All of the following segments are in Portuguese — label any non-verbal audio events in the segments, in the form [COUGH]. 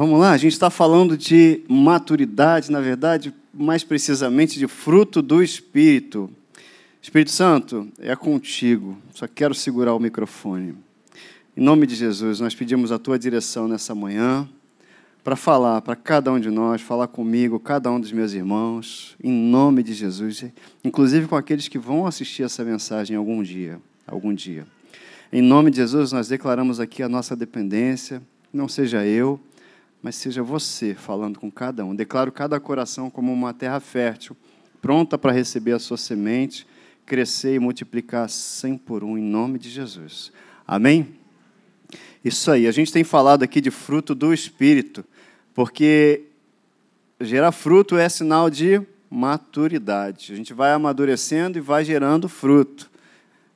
Vamos lá, a gente está falando de maturidade, na verdade, mais precisamente de fruto do Espírito. Espírito Santo, é contigo, só quero segurar o microfone. Em nome de Jesus, nós pedimos a tua direção nessa manhã para falar para cada um de nós, falar comigo, cada um dos meus irmãos, em nome de Jesus, inclusive com aqueles que vão assistir essa mensagem algum dia, algum dia. Em nome de Jesus, nós declaramos aqui a nossa dependência, não seja eu, mas seja você falando com cada um. Declaro cada coração como uma terra fértil, pronta para receber a sua semente, crescer e multiplicar cem por um, em nome de Jesus. Amém? Isso aí, a gente tem falado aqui de fruto do Espírito, porque gerar fruto é sinal de maturidade. A gente vai amadurecendo e vai gerando fruto.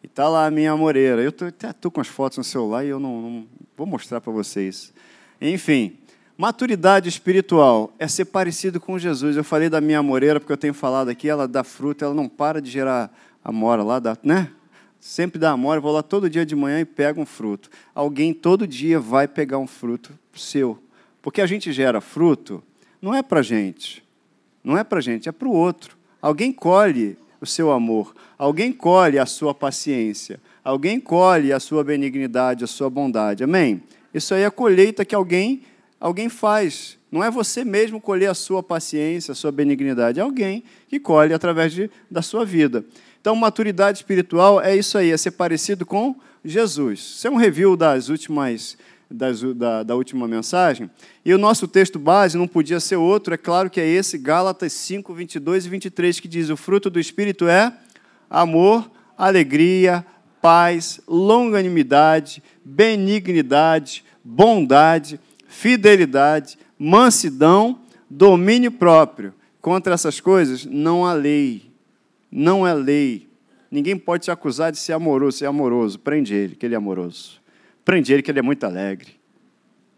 E tá lá a minha amoreira. Eu tô, até estou com as fotos no celular e eu não, não vou mostrar para vocês. Enfim, maturidade espiritual é ser parecido com Jesus. Eu falei da minha amoreira porque eu tenho falado aqui, ela dá fruto, ela não para de gerar amora lá, dá, né? sempre dá amor, eu vou lá todo dia de manhã e pego um fruto. Alguém todo dia vai pegar um fruto seu. Porque a gente gera fruto, não é para gente, não é para gente, é para o outro. Alguém colhe o seu amor, alguém colhe a sua paciência, alguém colhe a sua benignidade, a sua bondade. Amém? Isso aí é a colheita que alguém, alguém faz. Não é você mesmo colher a sua paciência, a sua benignidade, é alguém que colhe através de, da sua vida. Então, maturidade espiritual é isso aí, é ser parecido com Jesus. Isso é um review das últimas, das, da, da última mensagem. E o nosso texto base não podia ser outro, é claro que é esse, Gálatas 5, 22 e 23, que diz: O fruto do Espírito é amor, alegria, paz, longanimidade, benignidade, bondade, fidelidade, mansidão, domínio próprio. Contra essas coisas não há lei não é lei. Ninguém pode te acusar de ser amoroso, ser amoroso. Prende ele, que ele é amoroso. Prende ele, que ele é muito alegre.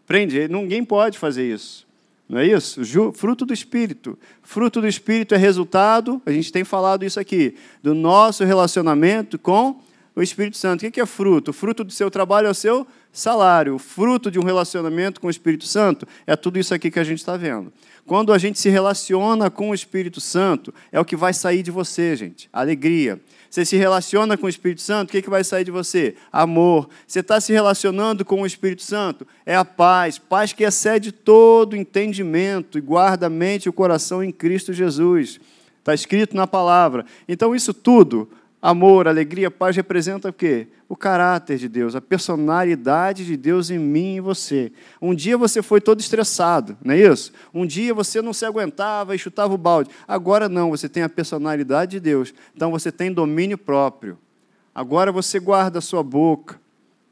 Prende ele. Ninguém pode fazer isso. Não é isso? Fruto do Espírito. Fruto do Espírito é resultado, a gente tem falado isso aqui, do nosso relacionamento com o Espírito Santo. O que é fruto? O fruto do seu trabalho é o seu salário. Fruto de um relacionamento com o Espírito Santo é tudo isso aqui que a gente está vendo. Quando a gente se relaciona com o Espírito Santo, é o que vai sair de você, gente. Alegria. Você se relaciona com o Espírito Santo, o que, que vai sair de você? Amor. Você está se relacionando com o Espírito Santo? É a paz. Paz que excede todo entendimento e guarda a mente e o coração em Cristo Jesus. Está escrito na palavra. Então, isso tudo Amor, alegria, paz representa o quê? O caráter de Deus, a personalidade de Deus em mim e você. Um dia você foi todo estressado, não é isso? Um dia você não se aguentava e chutava o balde. Agora não, você tem a personalidade de Deus. Então você tem domínio próprio. Agora você guarda a sua boca.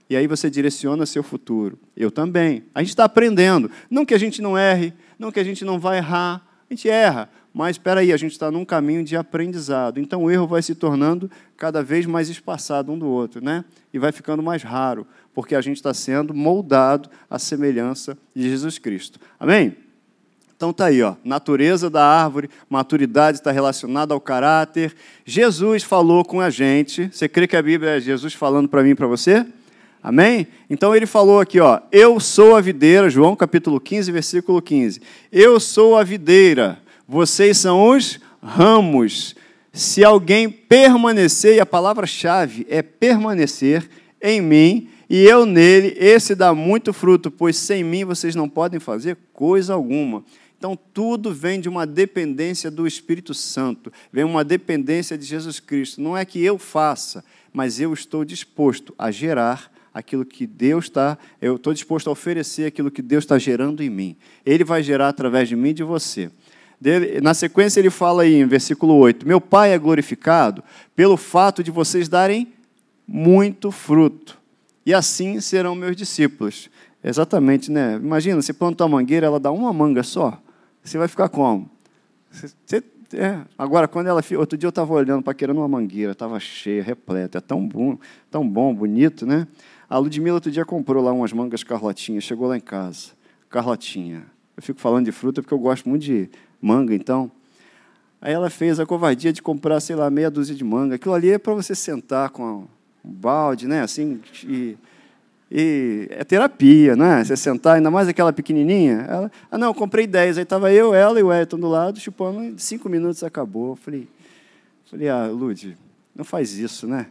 E aí você direciona seu futuro. Eu também. A gente está aprendendo. Não que a gente não erre, não que a gente não vai errar. A gente erra, mas espera aí, a gente está num caminho de aprendizado. Então o erro vai se tornando cada vez mais espaçado um do outro, né? E vai ficando mais raro, porque a gente está sendo moldado à semelhança de Jesus Cristo. Amém? Então tá aí, ó, natureza da árvore, maturidade está relacionada ao caráter. Jesus falou com a gente. Você crê que a Bíblia é Jesus falando para mim e para você? Amém? Então ele falou aqui, ó, eu sou a videira, João capítulo 15, versículo 15. Eu sou a videira vocês são os ramos. Se alguém permanecer, e a palavra-chave é permanecer em mim e eu nele, esse dá muito fruto, pois sem mim vocês não podem fazer coisa alguma. Então, tudo vem de uma dependência do Espírito Santo, vem uma dependência de Jesus Cristo. Não é que eu faça, mas eu estou disposto a gerar aquilo que Deus está, eu estou disposto a oferecer aquilo que Deus está gerando em mim. Ele vai gerar através de mim e de você. Na sequência, ele fala aí em versículo 8: Meu Pai é glorificado pelo fato de vocês darem muito fruto, e assim serão meus discípulos. Exatamente, né? Imagina, você planta uma mangueira, ela dá uma manga só. Você vai ficar como? Você, é. Agora, quando ela. Outro dia eu estava olhando para querendo uma mangueira, estava cheia, repleta. É tão bom, tão bom, bonito, né? A Ludmilla outro dia comprou lá umas mangas carlotinhas, chegou lá em casa. Carlotinha. Eu fico falando de fruta porque eu gosto muito de manga, então. Aí ela fez a covardia de comprar, sei lá, meia dúzia de manga. Aquilo ali é para você sentar com um balde, né? Assim, e E é terapia, né? Você sentar, ainda mais aquela pequenininha. Ela, ah, não, comprei 10. Aí estava eu, ela e o Elton do lado, chupando. Cinco minutos acabou. Falei, falei ah, Lud, não faz isso, né?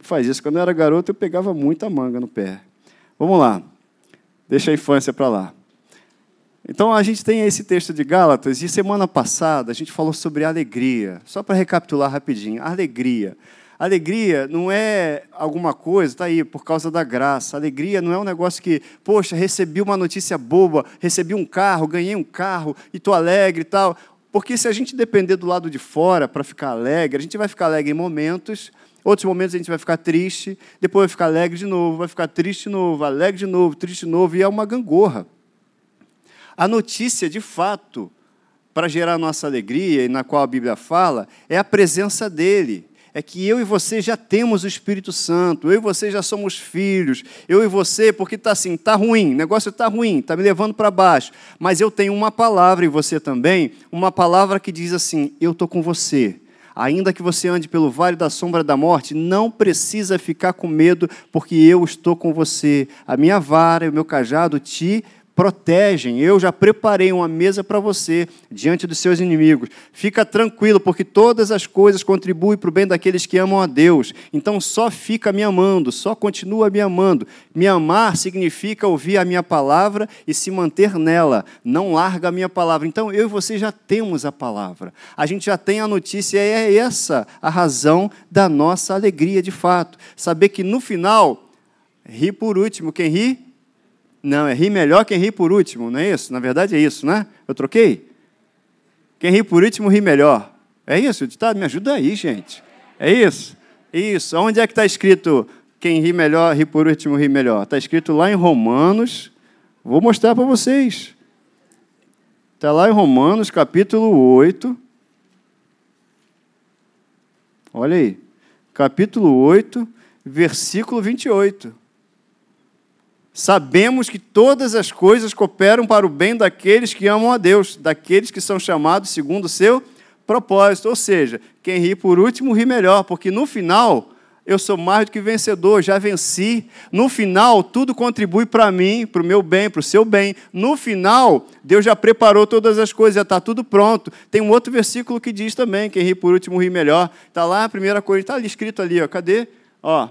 Faz isso. Quando eu era garoto, eu pegava muita manga no pé. Vamos lá. Deixa a infância para lá. Então a gente tem esse texto de Gálatas e semana passada a gente falou sobre alegria. Só para recapitular rapidinho, alegria. Alegria não é alguma coisa, está aí, por causa da graça. Alegria não é um negócio que, poxa, recebi uma notícia boba, recebi um carro, ganhei um carro e estou alegre e tal. Porque se a gente depender do lado de fora para ficar alegre, a gente vai ficar alegre em momentos, outros momentos a gente vai ficar triste, depois vai ficar alegre de novo, vai ficar triste de novo, alegre de novo, triste de novo, e é uma gangorra. A notícia, de fato, para gerar nossa alegria, e na qual a Bíblia fala, é a presença dele é que eu e você já temos o Espírito Santo, eu e você já somos filhos, eu e você, porque está assim, está ruim, o negócio está ruim, está me levando para baixo, mas eu tenho uma palavra e você também, uma palavra que diz assim: eu estou com você. Ainda que você ande pelo vale da sombra da morte, não precisa ficar com medo, porque eu estou com você. A minha vara e o meu cajado te protegem. Eu já preparei uma mesa para você diante dos seus inimigos. Fica tranquilo, porque todas as coisas contribuem para o bem daqueles que amam a Deus. Então só fica me amando, só continua me amando. Me amar significa ouvir a minha palavra e se manter nela. Não larga a minha palavra. Então eu e você já temos a palavra. A gente já tem a notícia e é essa a razão da nossa alegria de fato. Saber que no final, ri por último. Quem ri? Não, é rir melhor quem ri por último, não é isso? Na verdade é isso, né? Eu troquei? Quem ri por último ri melhor. É isso? Tá, me ajuda aí, gente. É isso? Isso. Onde é que está escrito quem ri melhor, ri por último, ri melhor? Está escrito lá em Romanos. Vou mostrar para vocês. Está lá em Romanos, capítulo 8. Olha aí. Capítulo 8, versículo 28. Sabemos que todas as coisas cooperam para o bem daqueles que amam a Deus, daqueles que são chamados segundo o seu propósito. Ou seja, quem ri por último ri melhor, porque no final eu sou mais do que vencedor, já venci. No final, tudo contribui para mim, para o meu bem, para o seu bem. No final, Deus já preparou todas as coisas, já está tudo pronto. Tem um outro versículo que diz também: quem ri por último ri melhor. Está lá a primeira coisa, está ali escrito ali, ó. cadê? Ó,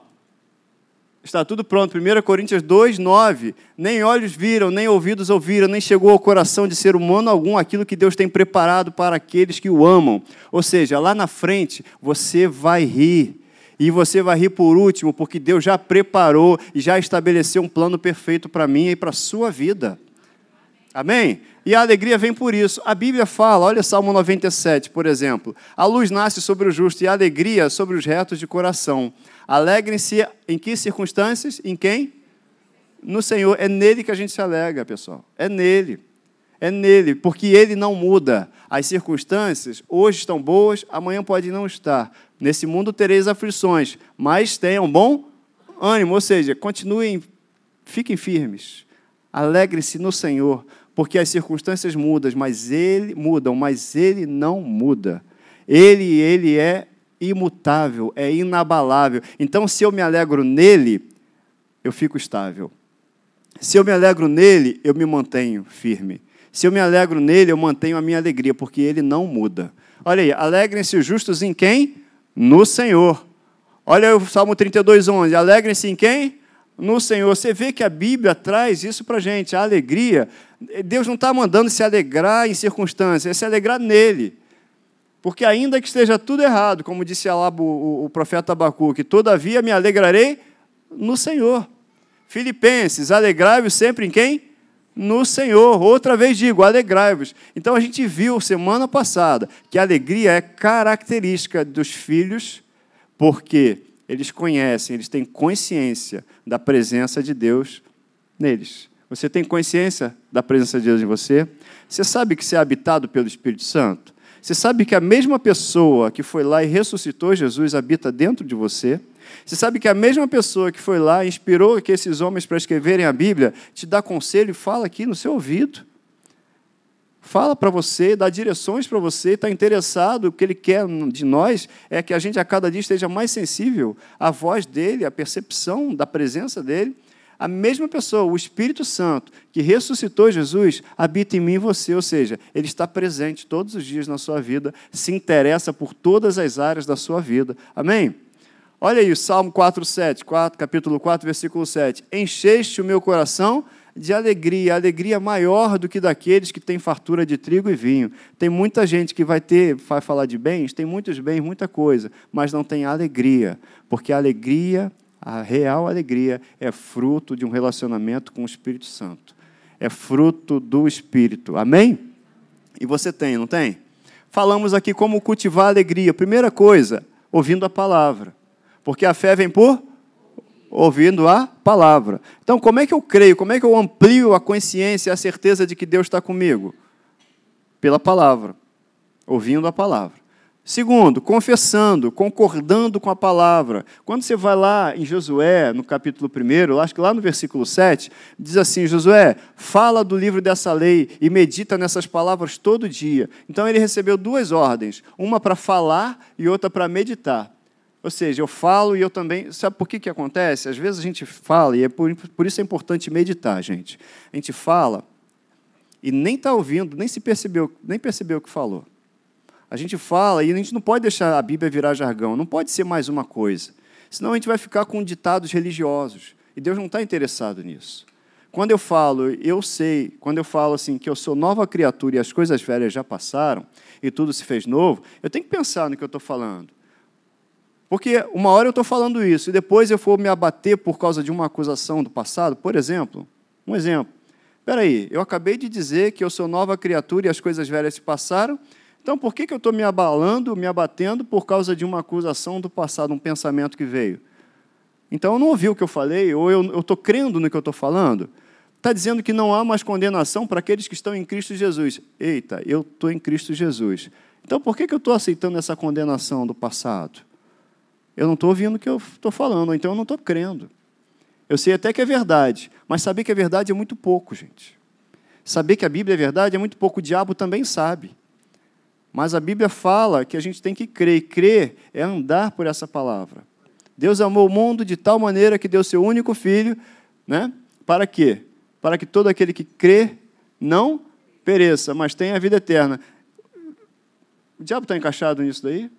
Está tudo pronto. 1 Coríntios 2, 9. Nem olhos viram, nem ouvidos ouviram, nem chegou ao coração de ser humano algum aquilo que Deus tem preparado para aqueles que o amam. Ou seja, lá na frente você vai rir. E você vai rir por último, porque Deus já preparou e já estabeleceu um plano perfeito para mim e para a sua vida. Amém? E a alegria vem por isso. A Bíblia fala, olha Salmo 97, por exemplo: a luz nasce sobre o justo e a alegria sobre os retos de coração. Alegrem-se em que circunstâncias? Em quem? No Senhor. É nele que a gente se alegra, pessoal. É nele. É nele, porque ele não muda. As circunstâncias hoje estão boas, amanhã pode não estar. Nesse mundo tereis aflições, mas tenham bom ânimo, ou seja, continuem, fiquem firmes. Alegre-se no Senhor, porque as circunstâncias mudam, mas ele mudam, mas ele não muda. Ele, ele é imutável, é inabalável. Então, se eu me alegro nele, eu fico estável. Se eu me alegro nele, eu me mantenho firme. Se eu me alegro nele, eu mantenho a minha alegria, porque ele não muda. Olha aí, alegrem-se os justos em quem? No Senhor. Olha o Salmo 32, 11. Alegrem-se em quem? No Senhor. Você vê que a Bíblia traz isso para a gente, a alegria. Deus não está mandando se alegrar em circunstâncias, é se alegrar nele. Porque ainda que esteja tudo errado, como disse lá o, o profeta Abacuque, todavia me alegrarei no Senhor. Filipenses, alegrai-vos sempre em quem? No Senhor. Outra vez digo, alegrai-vos. Então a gente viu semana passada que a alegria é característica dos filhos, porque eles conhecem, eles têm consciência da presença de Deus neles. Você tem consciência da presença de Deus em você? Você sabe que você é habitado pelo Espírito Santo? Você sabe que a mesma pessoa que foi lá e ressuscitou Jesus habita dentro de você? Você sabe que a mesma pessoa que foi lá e inspirou que esses homens para escreverem a Bíblia te dá conselho e fala aqui no seu ouvido. fala para você, dá direções para você, está interessado, o que ele quer de nós é que a gente a cada dia esteja mais sensível à voz dele, à percepção da presença dele. A mesma pessoa, o Espírito Santo, que ressuscitou Jesus, habita em mim e você, ou seja, ele está presente todos os dias na sua vida, se interessa por todas as áreas da sua vida. Amém? Olha aí, Salmo 4, 7, 4, capítulo 4, versículo 7. Encheste o meu coração de alegria, alegria maior do que daqueles que têm fartura de trigo e vinho. Tem muita gente que vai ter, vai falar de bens, tem muitos bens, muita coisa, mas não tem alegria, porque a alegria, a real alegria, é fruto de um relacionamento com o Espírito Santo. É fruto do Espírito. Amém? E você tem, não tem? Falamos aqui como cultivar a alegria. Primeira coisa, ouvindo a palavra. Porque a fé vem por ouvindo a palavra. Então, como é que eu creio? Como é que eu amplio a consciência e a certeza de que Deus está comigo? Pela palavra, ouvindo a palavra. Segundo, confessando, concordando com a palavra. Quando você vai lá em Josué, no capítulo 1, acho que lá no versículo 7, diz assim: Josué, fala do livro dessa lei e medita nessas palavras todo dia. Então ele recebeu duas ordens: uma para falar e outra para meditar. Ou seja, eu falo e eu também. Sabe por que, que acontece? Às vezes a gente fala, e é por, por isso é importante meditar, gente. A gente fala e nem está ouvindo, nem se percebeu, nem percebeu o que falou. A gente fala e a gente não pode deixar a Bíblia virar jargão, não pode ser mais uma coisa. Senão a gente vai ficar com ditados religiosos. E Deus não está interessado nisso. Quando eu falo, eu sei, quando eu falo assim que eu sou nova criatura e as coisas velhas já passaram e tudo se fez novo, eu tenho que pensar no que eu estou falando. Porque uma hora eu estou falando isso e depois eu for me abater por causa de uma acusação do passado, por exemplo, um exemplo. Espera aí, eu acabei de dizer que eu sou nova criatura e as coisas velhas se passaram, então por que, que eu estou me abalando, me abatendo por causa de uma acusação do passado, um pensamento que veio? Então eu não ouvi o que eu falei, ou eu estou crendo no que eu estou falando? Está dizendo que não há mais condenação para aqueles que estão em Cristo Jesus. Eita, eu estou em Cristo Jesus. Então por que, que eu estou aceitando essa condenação do passado? eu não estou ouvindo o que eu estou falando, ou então eu não estou crendo. Eu sei até que é verdade, mas saber que é verdade é muito pouco, gente. Saber que a Bíblia é verdade é muito pouco, o diabo também sabe. Mas a Bíblia fala que a gente tem que crer, e crer é andar por essa palavra. Deus amou o mundo de tal maneira que deu seu único filho, né? Para quê? Para que todo aquele que crê não pereça, mas tenha a vida eterna. O diabo está encaixado nisso daí?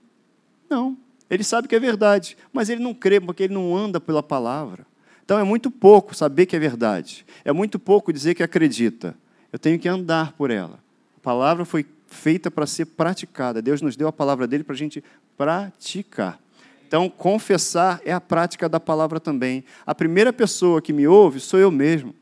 Não. Ele sabe que é verdade, mas ele não crê porque ele não anda pela palavra. Então é muito pouco saber que é verdade. É muito pouco dizer que acredita. Eu tenho que andar por ela. A palavra foi feita para ser praticada. Deus nos deu a palavra dele para a gente praticar. Então, confessar é a prática da palavra também. A primeira pessoa que me ouve sou eu mesmo.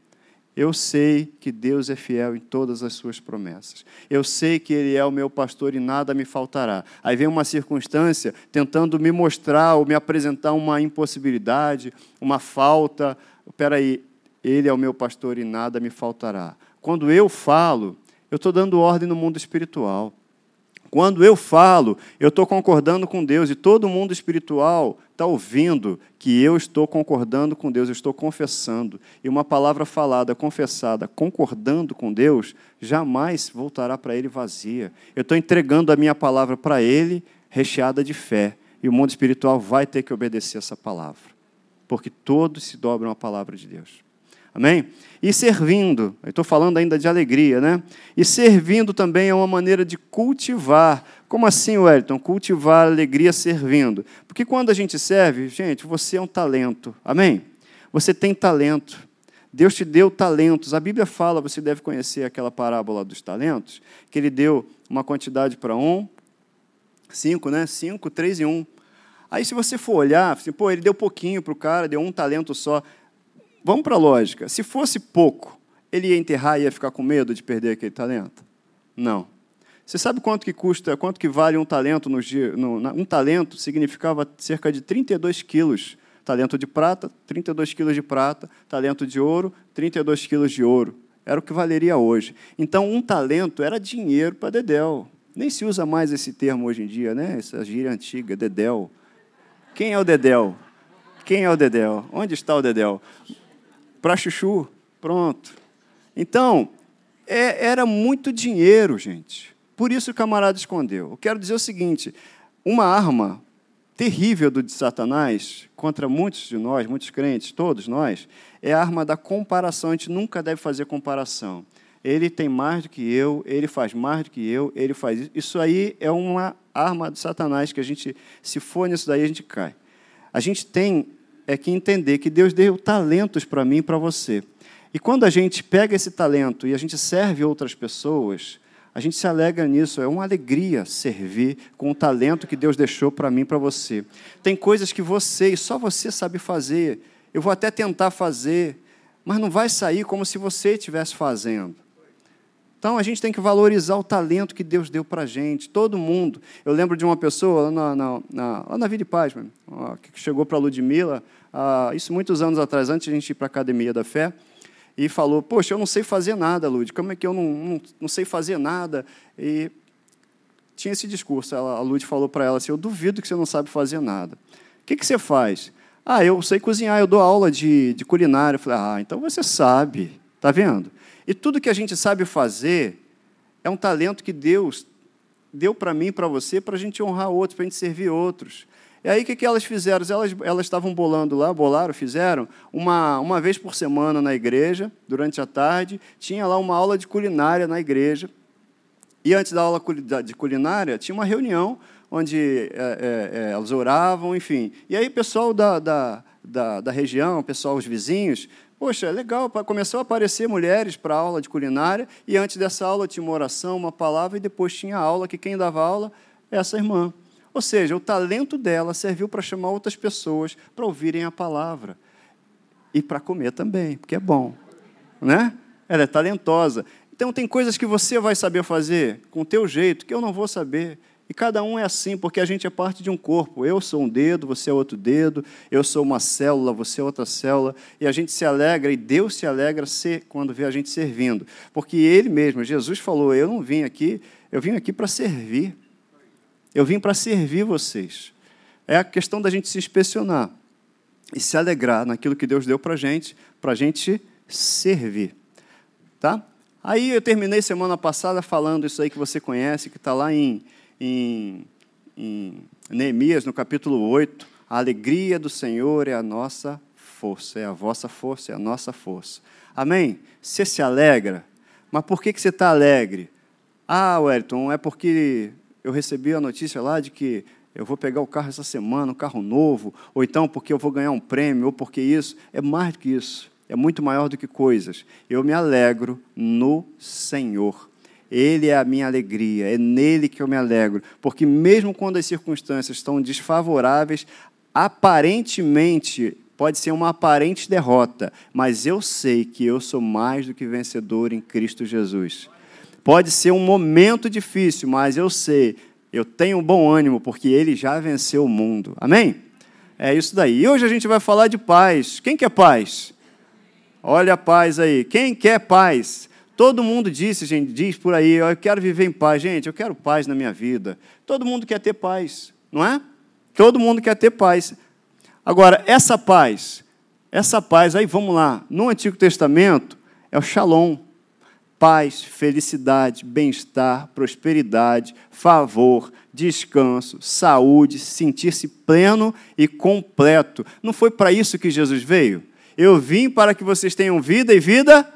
Eu sei que Deus é fiel em todas as suas promessas. Eu sei que Ele é o meu pastor e nada me faltará. Aí vem uma circunstância tentando me mostrar ou me apresentar uma impossibilidade, uma falta. Espera aí, Ele é o meu pastor e nada me faltará. Quando eu falo, eu estou dando ordem no mundo espiritual. Quando eu falo, eu estou concordando com Deus e todo mundo espiritual está ouvindo que eu estou concordando com Deus, eu estou confessando. E uma palavra falada, confessada, concordando com Deus, jamais voltará para Ele vazia. Eu estou entregando a minha palavra para Ele, recheada de fé. E o mundo espiritual vai ter que obedecer essa palavra, porque todos se dobram à palavra de Deus. Amém? E servindo, estou falando ainda de alegria, né? E servindo também é uma maneira de cultivar. Como assim, Wellington? Cultivar alegria servindo. Porque quando a gente serve, gente, você é um talento. Amém? Você tem talento. Deus te deu talentos. A Bíblia fala, você deve conhecer aquela parábola dos talentos, que ele deu uma quantidade para um, cinco, né? Cinco, três e um. Aí, se você for olhar, assim, pô, ele deu pouquinho para o cara, deu um talento só. Vamos para a lógica. Se fosse pouco, ele ia enterrar e ia ficar com medo de perder aquele talento? Não. Você sabe quanto que custa, quanto que vale um talento nos dias? Um talento significava cerca de 32 quilos. Talento de prata, 32 quilos de prata. Talento de ouro, 32 quilos de ouro. Era o que valeria hoje. Então, um talento era dinheiro para Dedéu. Nem se usa mais esse termo hoje em dia, né? Essa gíria antiga, Dedéu. Quem é o Dedéu? Quem é o Dedéu? Onde está o Dedéu? Para chuchu. Pronto. Então, é, era muito dinheiro, gente. Por isso o camarada escondeu. Eu quero dizer o seguinte: uma arma terrível do de Satanás contra muitos de nós, muitos crentes, todos nós, é a arma da comparação. A gente nunca deve fazer comparação. Ele tem mais do que eu, ele faz mais do que eu, ele faz isso. Isso aí é uma arma de Satanás que a gente, se for nisso daí, a gente cai. A gente tem é que entender que Deus deu talentos para mim e para você. E quando a gente pega esse talento e a gente serve outras pessoas, a gente se alegra nisso, é uma alegria servir com o talento que Deus deixou para mim e para você. Tem coisas que você e só você sabe fazer. Eu vou até tentar fazer, mas não vai sair como se você estivesse fazendo. Então a gente tem que valorizar o talento que Deus deu para a gente, todo mundo. Eu lembro de uma pessoa lá na, na, na, lá na Vida e Paz, que chegou para a Ludmilla, ah, isso muitos anos atrás, antes de a gente ir para a Academia da Fé, e falou: Poxa, eu não sei fazer nada, Lud, como é que eu não, não, não sei fazer nada? E tinha esse discurso. Ela, a Lud falou para ela assim: Eu duvido que você não sabe fazer nada. O que, que você faz? Ah, eu sei cozinhar, eu dou aula de, de culinária. Eu falei: Ah, então você sabe, tá vendo? E tudo que a gente sabe fazer é um talento que Deus deu para mim, para você, para a gente honrar outros, para a gente servir outros. E aí o que, que elas fizeram? Elas, elas estavam bolando lá, bolaram, fizeram, uma, uma vez por semana na igreja, durante a tarde, tinha lá uma aula de culinária na igreja. E antes da aula de culinária, tinha uma reunião onde é, é, é elas oravam, enfim. E aí o pessoal da, da, da, da região, o pessoal, os vizinhos, Poxa, legal, começou a aparecer mulheres para a aula de culinária, e antes dessa aula tinha uma oração, uma palavra, e depois tinha a aula, que quem dava aula é essa irmã. Ou seja, o talento dela serviu para chamar outras pessoas para ouvirem a palavra. E para comer também, porque é bom. Né? Ela é talentosa. Então, tem coisas que você vai saber fazer com o teu jeito, que eu não vou saber. E cada um é assim, porque a gente é parte de um corpo. Eu sou um dedo, você é outro dedo, eu sou uma célula, você é outra célula. E a gente se alegra, e Deus se alegra quando vê a gente servindo. Porque Ele mesmo, Jesus falou: Eu não vim aqui, eu vim aqui para servir. Eu vim para servir vocês. É a questão da gente se inspecionar e se alegrar naquilo que Deus deu para a gente, para a gente servir. Tá? Aí eu terminei semana passada falando isso aí que você conhece, que está lá em em, em Neemias, no capítulo 8, a alegria do Senhor é a nossa força, é a vossa força, é a nossa força. Amém? Você se alegra, mas por que, que você está alegre? Ah, Wellington, é porque eu recebi a notícia lá de que eu vou pegar o carro essa semana, um carro novo, ou então porque eu vou ganhar um prêmio, ou porque isso. É mais do que isso. É muito maior do que coisas. Eu me alegro no Senhor. Ele é a minha alegria, é nele que eu me alegro, porque mesmo quando as circunstâncias estão desfavoráveis, aparentemente pode ser uma aparente derrota, mas eu sei que eu sou mais do que vencedor em Cristo Jesus. Pode ser um momento difícil, mas eu sei, eu tenho bom ânimo, porque ele já venceu o mundo. Amém? É isso daí. E hoje a gente vai falar de paz. Quem quer paz? Olha a paz aí. Quem quer paz? Todo mundo disse, gente, diz por aí, eu quero viver em paz. Gente, eu quero paz na minha vida. Todo mundo quer ter paz, não é? Todo mundo quer ter paz. Agora, essa paz, essa paz, aí vamos lá, no Antigo Testamento é o shalom. Paz, felicidade, bem-estar, prosperidade, favor, descanso, saúde, sentir-se pleno e completo. Não foi para isso que Jesus veio? Eu vim para que vocês tenham vida e vida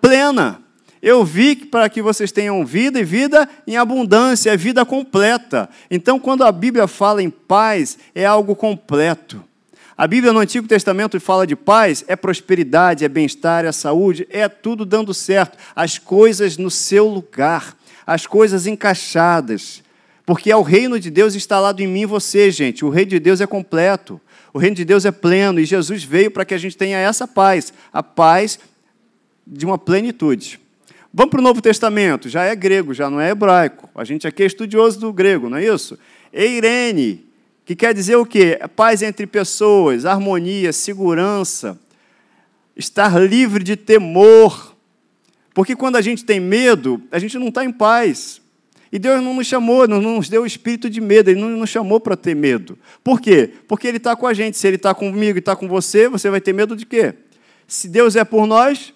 plena. Eu vi para que vocês tenham vida e vida em abundância, vida completa. Então, quando a Bíblia fala em paz, é algo completo. A Bíblia no Antigo Testamento fala de paz, é prosperidade, é bem-estar, é saúde, é tudo dando certo, as coisas no seu lugar, as coisas encaixadas. Porque é o reino de Deus instalado em mim e você, gente. O reino de Deus é completo. O reino de Deus é pleno e Jesus veio para que a gente tenha essa paz, a paz de uma plenitude. Vamos para o Novo Testamento, já é grego, já não é hebraico. A gente aqui é estudioso do grego, não é isso? Eirene, que quer dizer o quê? É paz entre pessoas, harmonia, segurança, estar livre de temor. Porque quando a gente tem medo, a gente não está em paz. E Deus não nos chamou, não nos deu o espírito de medo, Ele não nos chamou para ter medo. Por quê? Porque Ele está com a gente. Se Ele está comigo e está com você, você vai ter medo de quê? Se Deus é por nós,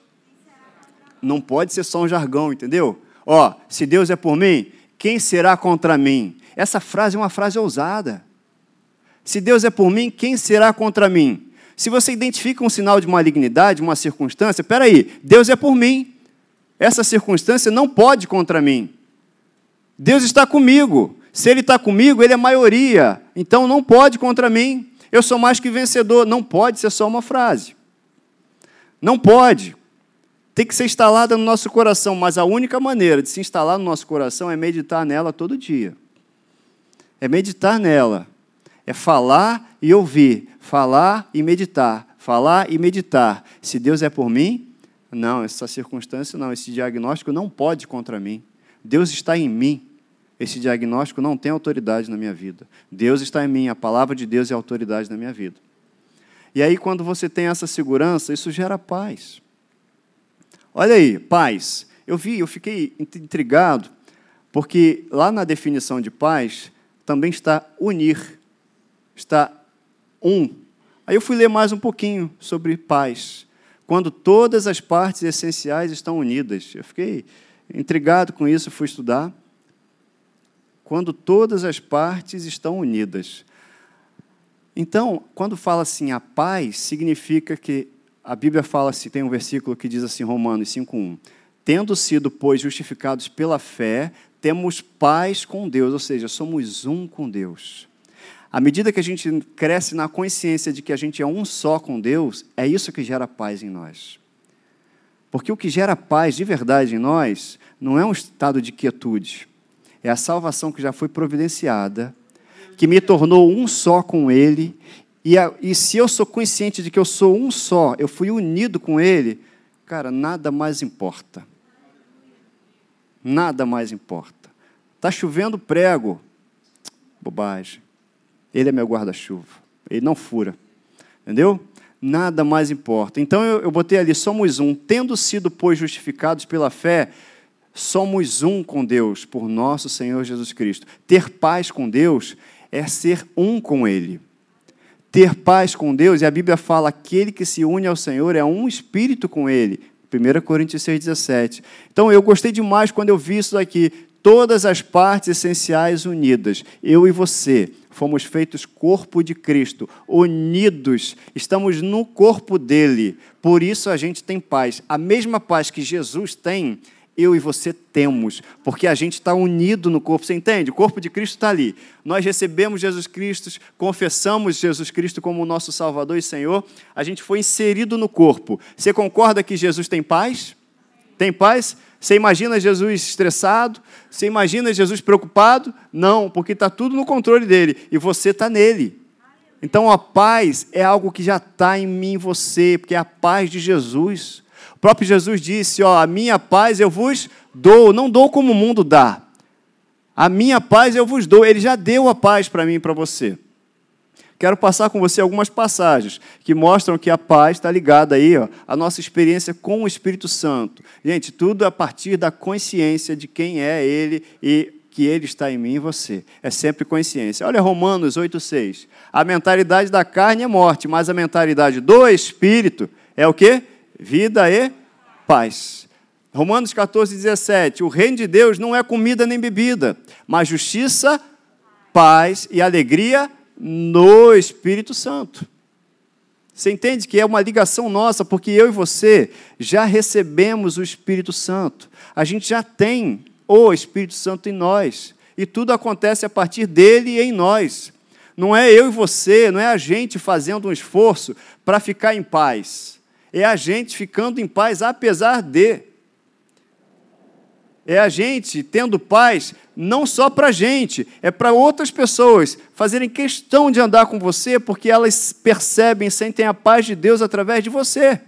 não pode ser só um jargão, entendeu? Ó, se Deus é por mim, quem será contra mim? Essa frase é uma frase ousada. Se Deus é por mim, quem será contra mim? Se você identifica um sinal de malignidade, uma circunstância, peraí, Deus é por mim. Essa circunstância não pode contra mim. Deus está comigo. Se Ele está comigo, Ele é maioria. Então não pode contra mim. Eu sou mais que vencedor. Não pode ser só uma frase. Não pode. Tem que ser instalada no nosso coração, mas a única maneira de se instalar no nosso coração é meditar nela todo dia. É meditar nela é falar e ouvir, falar e meditar, falar e meditar. Se Deus é por mim, não, essa circunstância não, esse diagnóstico não pode contra mim. Deus está em mim. Esse diagnóstico não tem autoridade na minha vida. Deus está em mim, a palavra de Deus é autoridade na minha vida. E aí, quando você tem essa segurança, isso gera paz. Olha aí, paz. Eu vi, eu fiquei intrigado, porque lá na definição de paz também está unir está um. Aí eu fui ler mais um pouquinho sobre paz. Quando todas as partes essenciais estão unidas. Eu fiquei intrigado com isso, fui estudar. Quando todas as partes estão unidas. Então, quando fala assim a paz, significa que a Bíblia fala assim, tem um versículo que diz assim, Romanos 5:1, tendo sido pois justificados pela fé, temos paz com Deus, ou seja, somos um com Deus. À medida que a gente cresce na consciência de que a gente é um só com Deus, é isso que gera paz em nós. Porque o que gera paz de verdade em nós não é um estado de quietude, é a salvação que já foi providenciada, que me tornou um só com Ele, e, a, e se eu sou consciente de que eu sou um só, eu fui unido com Ele, cara, nada mais importa. Nada mais importa. Está chovendo prego. Bobagem. Ele é meu guarda-chuva. Ele não fura. Entendeu? Nada mais importa. Então eu, eu botei ali: somos um. Tendo sido, pois, justificados pela fé, somos um com Deus, por nosso Senhor Jesus Cristo. Ter paz com Deus é ser um com Ele. Ter paz com Deus, e a Bíblia fala: aquele que se une ao Senhor é um espírito com Ele. 1 Coríntios 6,17. Então eu gostei demais quando eu vi isso daqui. Todas as partes essenciais unidas, eu e você, fomos feitos corpo de Cristo, unidos, estamos no corpo dele. Por isso a gente tem paz. A mesma paz que Jesus tem, eu e você temos, porque a gente está unido no corpo. Você entende? O corpo de Cristo está ali. Nós recebemos Jesus Cristo, confessamos Jesus Cristo como nosso Salvador e Senhor, a gente foi inserido no corpo. Você concorda que Jesus tem paz? Tem paz? Você imagina Jesus estressado? Você imagina Jesus preocupado? Não, porque está tudo no controle dele e você está nele. Então a paz é algo que já está em mim você, porque é a paz de Jesus. O próprio Jesus disse: Ó, a minha paz eu vos dou, não dou como o mundo dá. A minha paz eu vos dou. Ele já deu a paz para mim e para você. Quero passar com você algumas passagens que mostram que a paz está ligada aí ó, à nossa experiência com o Espírito Santo. Gente, tudo a partir da consciência de quem é Ele e que Ele está em mim e você. É sempre consciência. Olha Romanos 8,6. A mentalidade da carne é morte, mas a mentalidade do Espírito é o quê? Vida e paz. Romanos 14, 17. O reino de Deus não é comida nem bebida, mas justiça, paz e alegria no Espírito Santo. Você entende que é uma ligação nossa, porque eu e você já recebemos o Espírito Santo. A gente já tem o Espírito Santo em nós. E tudo acontece a partir dele e em nós. Não é eu e você, não é a gente fazendo um esforço para ficar em paz. É a gente ficando em paz apesar de. É a gente tendo paz não só para a gente, é para outras pessoas fazerem questão de andar com você porque elas percebem, sentem a paz de Deus através de você.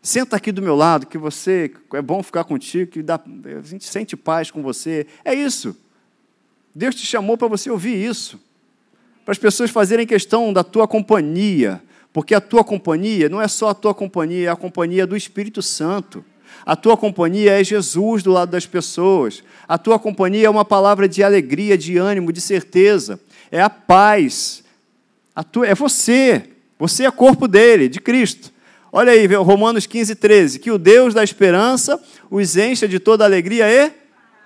Senta aqui do meu lado, que você é bom ficar contigo, que dá, a gente sente paz com você. É isso. Deus te chamou para você ouvir isso. Para as pessoas fazerem questão da tua companhia, porque a tua companhia não é só a tua companhia, é a companhia do Espírito Santo. A tua companhia é Jesus do lado das pessoas. A tua companhia é uma palavra de alegria, de ânimo, de certeza. É a paz. A tua, é você. Você é corpo dele, de Cristo. Olha aí, Romanos 15, 13. Que o Deus da esperança os encha de toda alegria e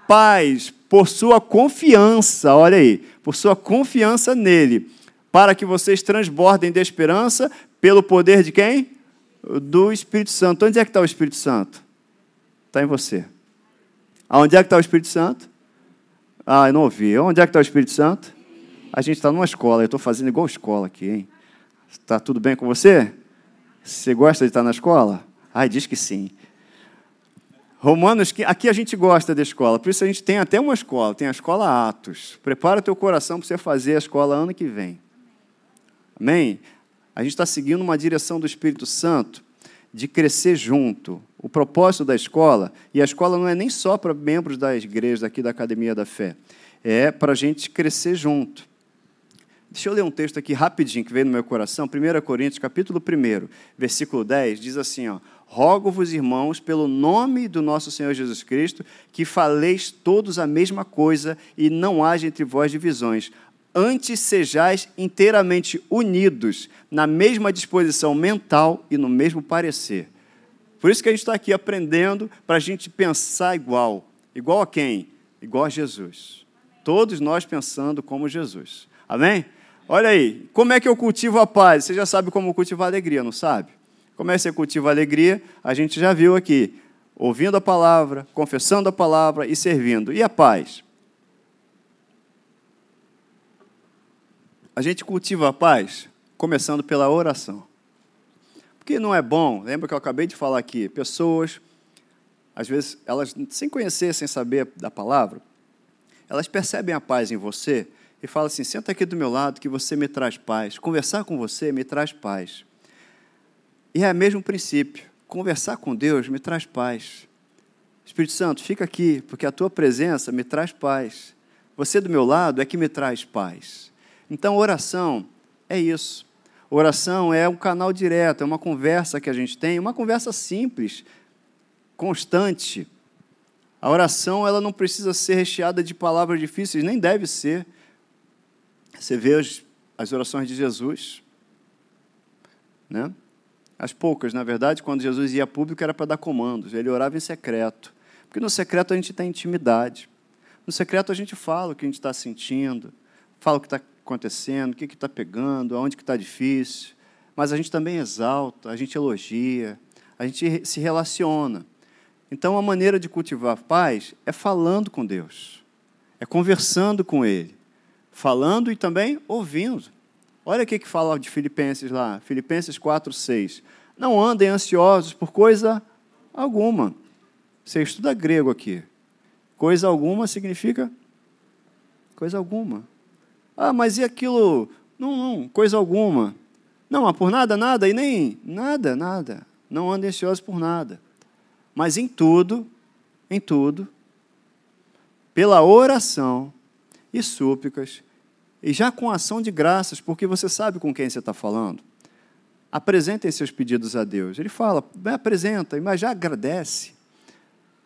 paz, por sua confiança, olha aí, por sua confiança nele, para que vocês transbordem de esperança pelo poder de quem? Do Espírito Santo. Onde é que está o Espírito Santo? Está em você. Aonde é que está o Espírito Santo? Ah, eu não ouvi. Onde é que está o Espírito Santo? A gente está numa escola, eu estou fazendo igual escola aqui, hein? Está tudo bem com você? Você gosta de estar na escola? Ai, diz que sim. Romanos, aqui a gente gosta da escola, por isso a gente tem até uma escola, tem a escola Atos. Prepara teu coração para você fazer a escola ano que vem. Amém? A gente está seguindo uma direção do Espírito Santo de crescer junto. Propósito da escola, e a escola não é nem só para membros das igrejas aqui da Academia da Fé, é para a gente crescer junto. Deixa eu ler um texto aqui rapidinho que veio no meu coração. 1 Coríntios, capítulo 1, versículo 10, diz assim, ó: Rogo-vos, irmãos, pelo nome do nosso Senhor Jesus Cristo, que faleis todos a mesma coisa e não haja entre vós divisões. Antes sejais inteiramente unidos, na mesma disposição mental e no mesmo parecer. Por isso que a gente está aqui aprendendo para a gente pensar igual. Igual a quem? Igual a Jesus. Todos nós pensando como Jesus. Amém? Olha aí, como é que eu cultivo a paz? Você já sabe como cultivar a alegria, não sabe? Como é que você cultiva a alegria? A gente já viu aqui. Ouvindo a palavra, confessando a palavra e servindo. E a paz? A gente cultiva a paz começando pela oração. Porque não é bom, lembra que eu acabei de falar aqui, pessoas, às vezes, elas, sem conhecer, sem saber da palavra, elas percebem a paz em você e fala assim: senta aqui do meu lado que você me traz paz. Conversar com você me traz paz. E é o mesmo princípio. Conversar com Deus me traz paz. Espírito Santo, fica aqui, porque a tua presença me traz paz. Você do meu lado é que me traz paz. Então, oração é isso. Oração é um canal direto, é uma conversa que a gente tem, uma conversa simples, constante. A oração ela não precisa ser recheada de palavras difíceis, nem deve ser. Você vê as, as orações de Jesus, né? As poucas, na verdade, quando Jesus ia público era para dar comandos, ele orava em secreto. Porque no secreto a gente tem intimidade. No secreto a gente fala o que a gente está sentindo, fala o que está acontecendo, o que está pegando, aonde que está difícil. Mas a gente também exalta, a gente elogia, a gente se relaciona. Então, a maneira de cultivar paz é falando com Deus, é conversando com Ele falando e também ouvindo. Olha o que fala de Filipenses lá, Filipenses 4, 6. Não andem ansiosos por coisa alguma. Você estuda grego aqui. Coisa alguma significa coisa alguma. Ah, mas e aquilo? Não, não, coisa alguma. Não, mas por nada, nada, e nem nada, nada. Não andem ansiosos por nada. Mas em tudo, em tudo, pela oração e súplicas, e já com ação de graças, porque você sabe com quem você está falando. Apresentem seus pedidos a Deus. Ele fala, apresenta, mas já agradece.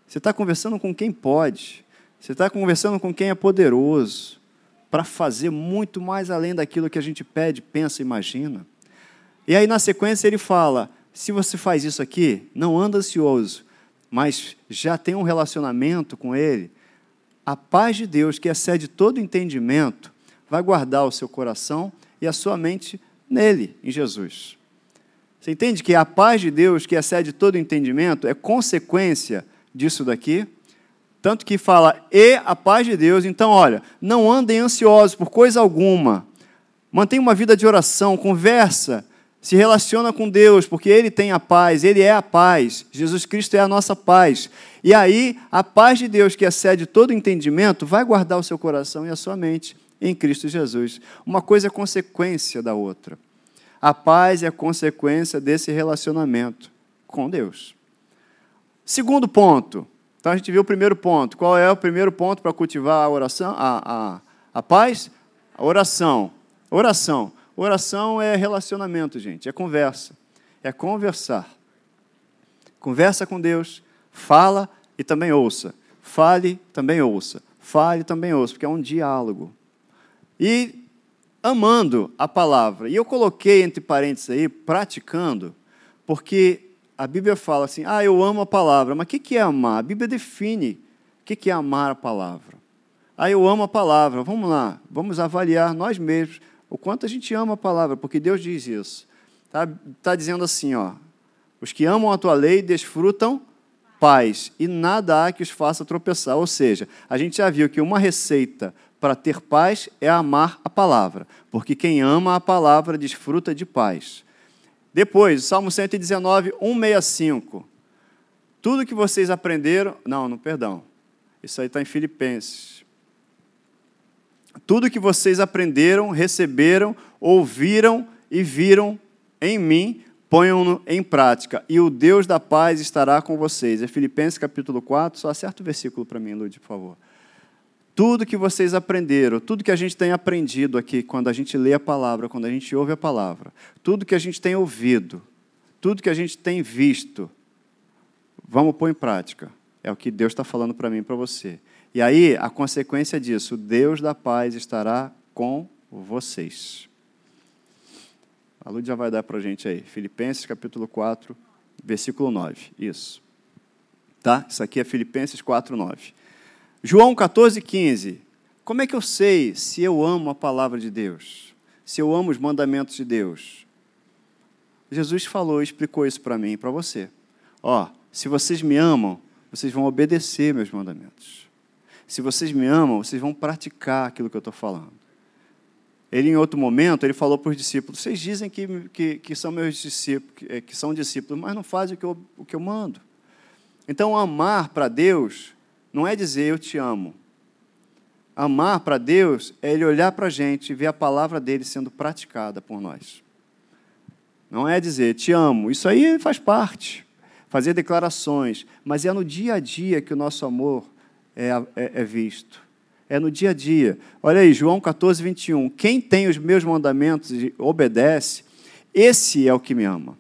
Você está conversando com quem pode. Você está conversando com quem é poderoso para fazer muito mais além daquilo que a gente pede, pensa, imagina. E aí, na sequência, ele fala: se você faz isso aqui, não anda ansioso, mas já tem um relacionamento com Ele, a paz de Deus, que excede todo entendimento, vai guardar o seu coração e a sua mente nele, em Jesus. Você entende que a paz de Deus, que excede todo entendimento, é consequência disso daqui? Tanto que fala, e a paz de Deus. Então, olha, não andem ansiosos por coisa alguma. Mantenha uma vida de oração, conversa se relaciona com Deus, porque Ele tem a paz, Ele é a paz, Jesus Cristo é a nossa paz. E aí, a paz de Deus, que excede todo entendimento, vai guardar o seu coração e a sua mente em Cristo Jesus. Uma coisa é consequência da outra. A paz é consequência desse relacionamento com Deus. Segundo ponto. Então a gente viu o primeiro ponto. Qual é o primeiro ponto para cultivar a oração? A, a, a paz? A oração. Oração. Oração é relacionamento, gente, é conversa, é conversar. Conversa com Deus, fala e também ouça. Fale, também ouça. Fale, também ouça, porque é um diálogo. E amando a palavra. E eu coloquei entre parênteses aí, praticando, Porque a Bíblia fala assim: ah, eu amo a palavra. Mas o que é amar? A Bíblia define o que é amar a palavra. Ah, eu amo a palavra. Vamos lá, vamos avaliar nós mesmos o quanto a gente ama a palavra, porque Deus diz isso. Está tá dizendo assim: ó, os que amam a tua lei desfrutam paz, e nada há que os faça tropeçar. Ou seja, a gente já viu que uma receita para ter paz é amar a palavra, porque quem ama a palavra desfruta de paz. Depois, Salmo 119, 165. Tudo que vocês aprenderam. Não, não, perdão. Isso aí está em Filipenses. Tudo que vocês aprenderam, receberam, ouviram e viram em mim, ponham-no em prática, e o Deus da paz estará com vocês. É Filipenses capítulo 4, só acerta o versículo para mim, Lud, por favor. Tudo que vocês aprenderam, tudo que a gente tem aprendido aqui, quando a gente lê a palavra, quando a gente ouve a palavra, tudo que a gente tem ouvido, tudo que a gente tem visto, vamos pôr em prática. É o que Deus está falando para mim e para você. E aí, a consequência disso, Deus da paz estará com vocês. A Lud já vai dar para a gente aí. Filipenses capítulo 4, versículo 9. Isso. Tá? Isso aqui é Filipenses 4, 9. João 14, 15. Como é que eu sei se eu amo a palavra de Deus? Se eu amo os mandamentos de Deus? Jesus falou, explicou isso para mim e para você. Ó, se vocês me amam, vocês vão obedecer meus mandamentos. Se vocês me amam, vocês vão praticar aquilo que eu estou falando. Ele, em outro momento, ele falou para os discípulos: Vocês dizem que, que, que são meus discípulos, que, que, são discípulos, mas não fazem o que eu, o que eu mando. Então, amar para Deus não é dizer eu te amo. Amar para Deus é Ele olhar para a gente e ver a palavra dele sendo praticada por nós. Não é dizer te amo, isso aí faz parte, fazer declarações, mas é no dia a dia que o nosso amor é, é, é visto. É no dia a dia. Olha aí, João 14, 21. Quem tem os meus mandamentos e obedece, esse é o que me ama.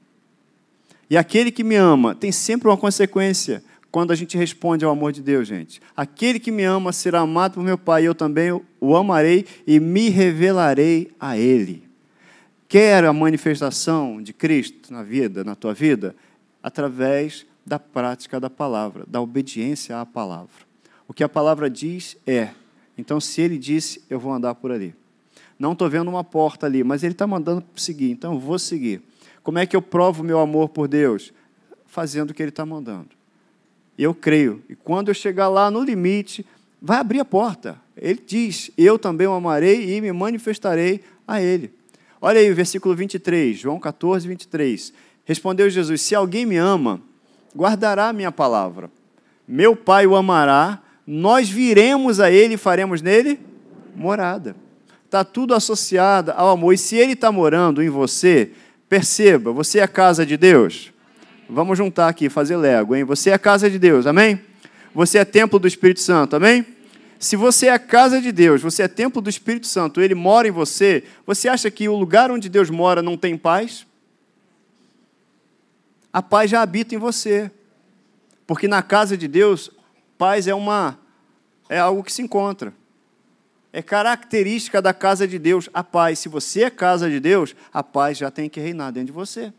E aquele que me ama tem sempre uma consequência quando a gente responde ao amor de Deus, gente. Aquele que me ama será amado por meu Pai, e eu também o amarei e me revelarei a Ele. Quer a manifestação de Cristo na vida, na tua vida? Através da prática da palavra, da obediência à palavra. O que a palavra diz é. Então, se ele disse, eu vou andar por ali. Não estou vendo uma porta ali, mas ele está mandando seguir, então eu vou seguir. Como é que eu provo meu amor por Deus? Fazendo o que ele está mandando. Eu creio. E quando eu chegar lá no limite, vai abrir a porta. Ele diz: Eu também o amarei e me manifestarei a ele. Olha aí o versículo 23, João 14, 23. Respondeu Jesus: Se alguém me ama, guardará a minha palavra. Meu Pai o amará, nós viremos a ele e faremos nele morada. Está tudo associado ao amor. E se ele está morando em você, perceba, você é a casa de Deus. Vamos juntar aqui, fazer lego, hein? Você é a casa de Deus, amém? Você é templo do Espírito Santo, amém? Se você é a casa de Deus, você é templo do Espírito Santo, ele mora em você, você acha que o lugar onde Deus mora não tem paz? A paz já habita em você. Porque na casa de Deus, paz é uma é algo que se encontra. É característica da casa de Deus a paz. Se você é casa de Deus, a paz já tem que reinar dentro de você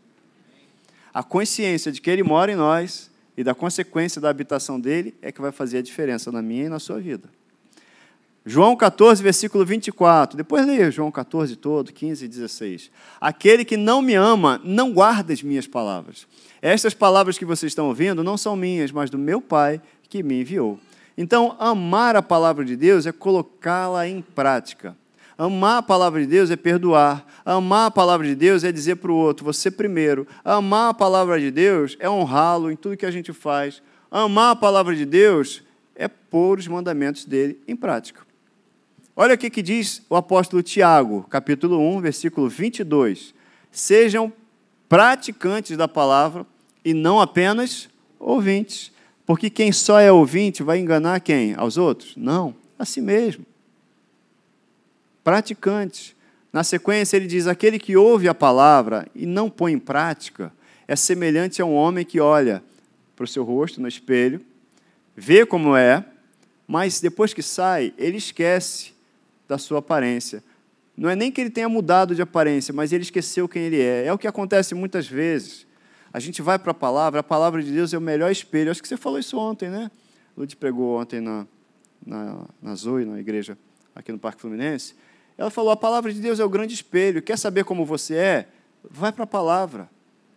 a consciência de que Ele mora em nós e da consequência da habitação dele é que vai fazer a diferença na minha e na sua vida. João 14, versículo 24. Depois leia João 14 todo, 15 e 16. Aquele que não me ama, não guarda as minhas palavras. Estas palavras que vocês estão ouvindo não são minhas, mas do meu Pai que me enviou. Então, amar a palavra de Deus é colocá-la em prática. Amar a palavra de Deus é perdoar. Amar a palavra de Deus é dizer para o outro, você primeiro. Amar a palavra de Deus é honrá-lo em tudo que a gente faz. Amar a palavra de Deus é pôr os mandamentos dele em prática. Olha o que, que diz o apóstolo Tiago, capítulo 1, versículo 22. Sejam praticantes da palavra e não apenas ouvintes. Porque quem só é ouvinte vai enganar quem? Aos outros? Não, a si mesmo praticantes. Na sequência, ele diz: aquele que ouve a palavra e não põe em prática é semelhante a um homem que olha para o seu rosto no espelho, vê como é, mas depois que sai, ele esquece da sua aparência. Não é nem que ele tenha mudado de aparência, mas ele esqueceu quem ele é. É o que acontece muitas vezes. a gente vai para a palavra, a palavra de Deus é o melhor espelho. Acho que você falou isso ontem, né? Lud pregou ontem na, na, na Zoe, na igreja aqui no Parque Fluminense. Ela falou: a palavra de Deus é o grande espelho. Quer saber como você é? Vai para a palavra.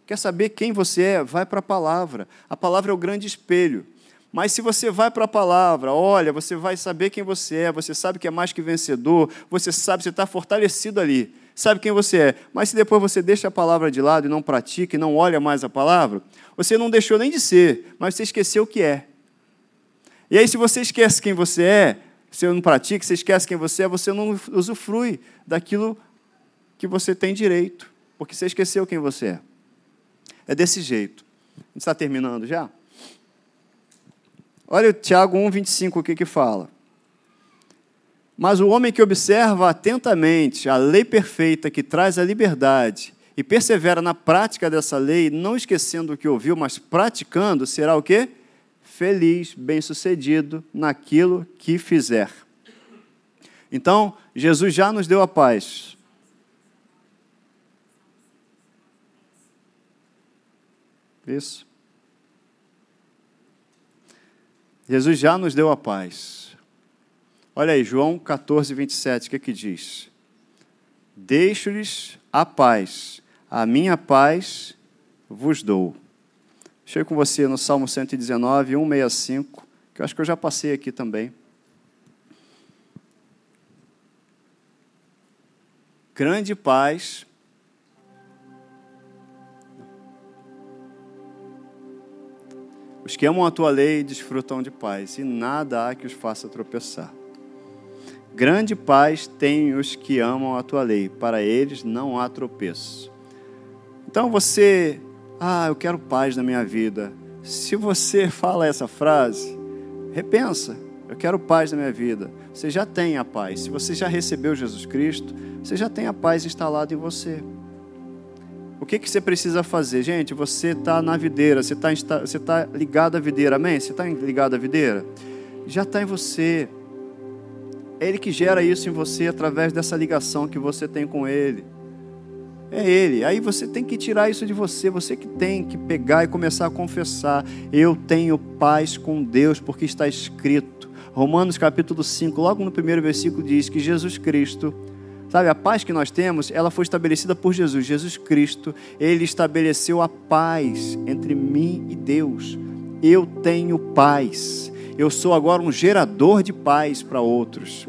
Quer saber quem você é? Vai para a palavra. A palavra é o grande espelho. Mas se você vai para a palavra, olha, você vai saber quem você é, você sabe que é mais que vencedor, você sabe, você está fortalecido ali, sabe quem você é. Mas se depois você deixa a palavra de lado e não pratica e não olha mais a palavra, você não deixou nem de ser, mas você esqueceu o que é. E aí, se você esquece quem você é, você não pratica, você esquece quem você é, você não usufrui daquilo que você tem direito, porque você esqueceu quem você é. É desse jeito. A gente está terminando já? Olha o Tiago 1,25 o que, que fala. Mas o homem que observa atentamente a lei perfeita que traz a liberdade e persevera na prática dessa lei, não esquecendo o que ouviu, mas praticando, será o quê? Feliz, bem-sucedido naquilo que fizer. Então, Jesus já nos deu a paz. Isso. Jesus já nos deu a paz. Olha aí, João 14, 27, o que, que diz? Deixo-lhes a paz, a minha paz vos dou. Chego com você no Salmo 119, 165, que eu acho que eu já passei aqui também. Grande paz Os que amam a tua lei desfrutam de paz, e nada há que os faça tropeçar. Grande paz têm os que amam a tua lei, para eles não há tropeço. Então você, ah, eu quero paz na minha vida. Se você [LAUGHS] fala essa frase, repensa, eu quero paz na minha vida. Você já tem a paz. Se você já recebeu Jesus Cristo, você já tem a paz instalada em você. O que, que você precisa fazer? Gente, você está na videira, você está você tá ligado à videira, amém? Você está ligado à videira? Já está em você. É Ele que gera isso em você através dessa ligação que você tem com Ele. É Ele. Aí você tem que tirar isso de você. Você que tem que pegar e começar a confessar: Eu tenho paz com Deus, porque está escrito. Romanos capítulo 5, logo no primeiro versículo, diz que Jesus Cristo Sabe, a paz que nós temos, ela foi estabelecida por Jesus, Jesus Cristo. Ele estabeleceu a paz entre mim e Deus. Eu tenho paz. Eu sou agora um gerador de paz para outros.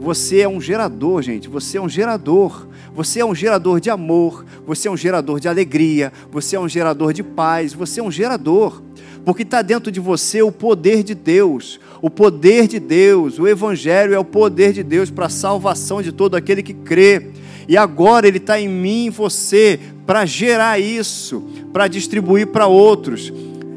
Você é um gerador, gente. Você é um gerador. Você é um gerador de amor. Você é um gerador de alegria. Você é um gerador de paz. Você é um gerador porque está dentro de você o poder de Deus. O poder de Deus, o Evangelho é o poder de Deus para a salvação de todo aquele que crê. E agora Ele está em mim e você para gerar isso, para distribuir para outros.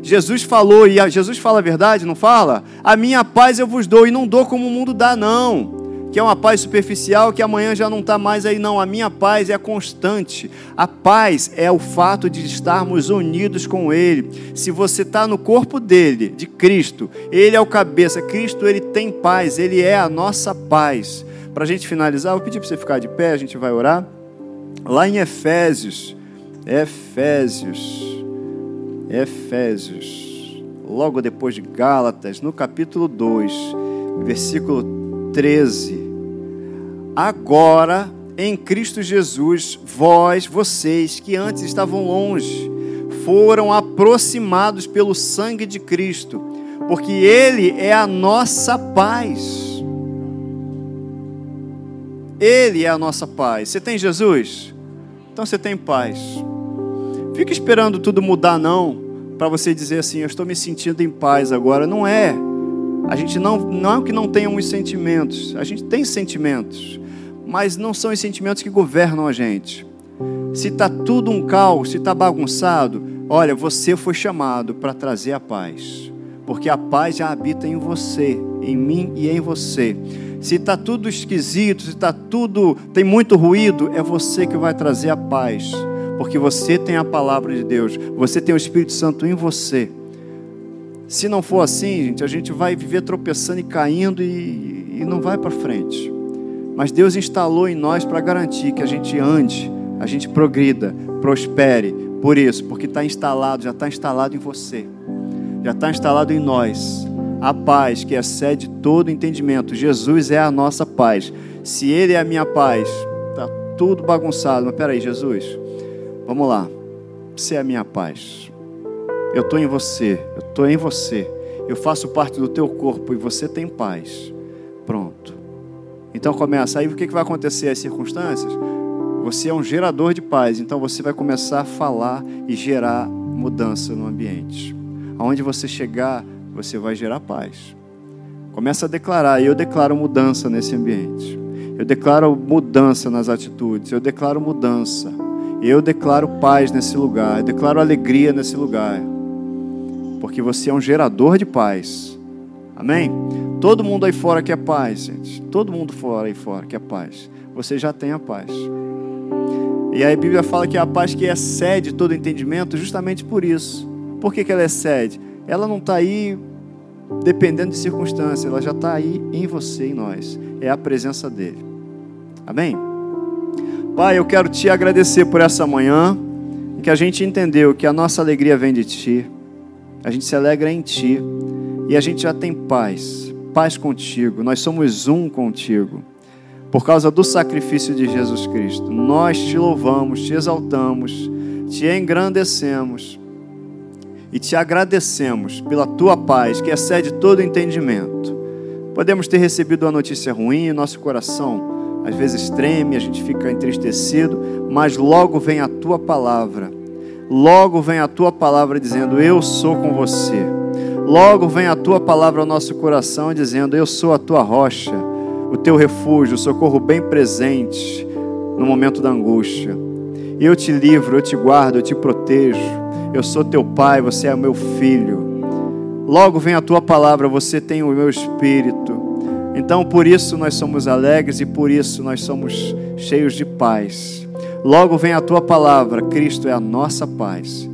Jesus falou, e Jesus fala a verdade, não fala? A minha paz eu vos dou, e não dou como o mundo dá, não que é uma paz superficial que amanhã já não está mais aí, não. A minha paz é constante. A paz é o fato de estarmos unidos com Ele. Se você está no corpo dele, de Cristo, Ele é o cabeça. Cristo, Ele tem paz, Ele é a nossa paz. Para a gente finalizar, eu vou pedir para você ficar de pé, a gente vai orar. Lá em Efésios, Efésios, Efésios, logo depois de Gálatas, no capítulo 2, versículo 13 agora em Cristo Jesus, vós, vocês que antes estavam longe, foram aproximados pelo sangue de Cristo, porque Ele é a nossa paz. Ele é a nossa paz. Você tem Jesus? Então você tem paz. Fica esperando tudo mudar, não, para você dizer assim: Eu estou me sentindo em paz agora. Não é. A gente não, não é que não tenhamos sentimentos, a gente tem sentimentos mas não são os sentimentos que governam a gente. Se está tudo um caos, se está bagunçado, olha, você foi chamado para trazer a paz, porque a paz já habita em você, em mim e em você. Se está tudo esquisito, se está tudo, tem muito ruído, é você que vai trazer a paz, porque você tem a palavra de Deus, você tem o Espírito Santo em você. Se não for assim, gente, a gente vai viver tropeçando e caindo e, e não vai para frente. Mas Deus instalou em nós para garantir que a gente ande, a gente progrida, prospere, Por isso, porque está instalado, já está instalado em você, já está instalado em nós a paz que excede todo entendimento. Jesus é a nossa paz. Se Ele é a minha paz, está tudo bagunçado. Mas peraí, Jesus, vamos lá. Você é a minha paz. Eu estou em você, eu estou em você. Eu faço parte do teu corpo e você tem paz. Pronto. Então começa. Aí o que vai acontecer? As circunstâncias? Você é um gerador de paz. Então você vai começar a falar e gerar mudança no ambiente. Aonde você chegar, você vai gerar paz. Começa a declarar, eu declaro mudança nesse ambiente. Eu declaro mudança nas atitudes, eu declaro mudança. Eu declaro paz nesse lugar, eu declaro alegria nesse lugar. Porque você é um gerador de paz. Amém? Todo mundo aí fora quer paz, gente. Todo mundo fora aí fora quer paz. Você já tem a paz. E aí a Bíblia fala que é a paz que excede todo entendimento justamente por isso. Por que, que ela excede? Ela não está aí dependendo de circunstâncias, ela já está aí em você, em nós. É a presença dele. Amém? Pai, eu quero te agradecer por essa manhã, em que a gente entendeu que a nossa alegria vem de ti, a gente se alegra em ti, e a gente já tem paz, paz contigo, nós somos um contigo, por causa do sacrifício de Jesus Cristo. Nós te louvamos, te exaltamos, te engrandecemos e te agradecemos pela tua paz que excede todo entendimento. Podemos ter recebido uma notícia ruim, nosso coração às vezes treme, a gente fica entristecido, mas logo vem a tua palavra. Logo vem a tua palavra dizendo: Eu sou com você. Logo vem a tua palavra ao nosso coração dizendo: Eu sou a tua rocha, o teu refúgio, o socorro bem presente no momento da angústia. Eu te livro, eu te guardo, eu te protejo eu sou teu pai, você é meu filho. Logo vem a tua palavra, você tem o meu espírito. Então, por isso nós somos alegres e por isso nós somos cheios de paz. Logo vem a tua palavra, Cristo é a nossa paz.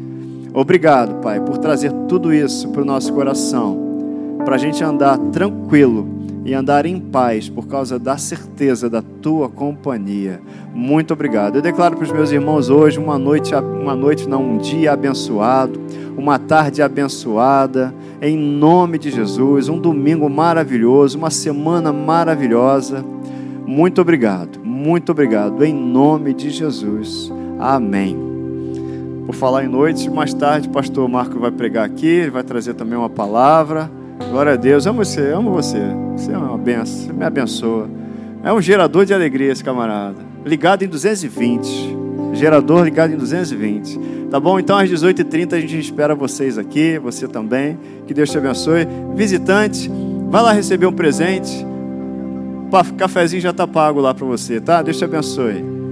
Obrigado, Pai, por trazer tudo isso para o nosso coração, para a gente andar tranquilo e andar em paz por causa da certeza da tua companhia. Muito obrigado. Eu declaro para os meus irmãos hoje uma noite, uma noite não, um dia abençoado, uma tarde abençoada, em nome de Jesus, um domingo maravilhoso, uma semana maravilhosa. Muito obrigado. Muito obrigado em nome de Jesus. Amém. Por falar em noite, mais tarde o pastor Marco vai pregar aqui, ele vai trazer também uma palavra. Glória a Deus. Amo você, amo você. Você é uma benção, você me abençoa. É um gerador de alegria esse camarada. Ligado em 220. Gerador ligado em 220. Tá bom? Então às 18h30 a gente espera vocês aqui, você também. Que Deus te abençoe. Visitante, vai lá receber um presente. O cafezinho já está pago lá para você, tá? Deus te abençoe.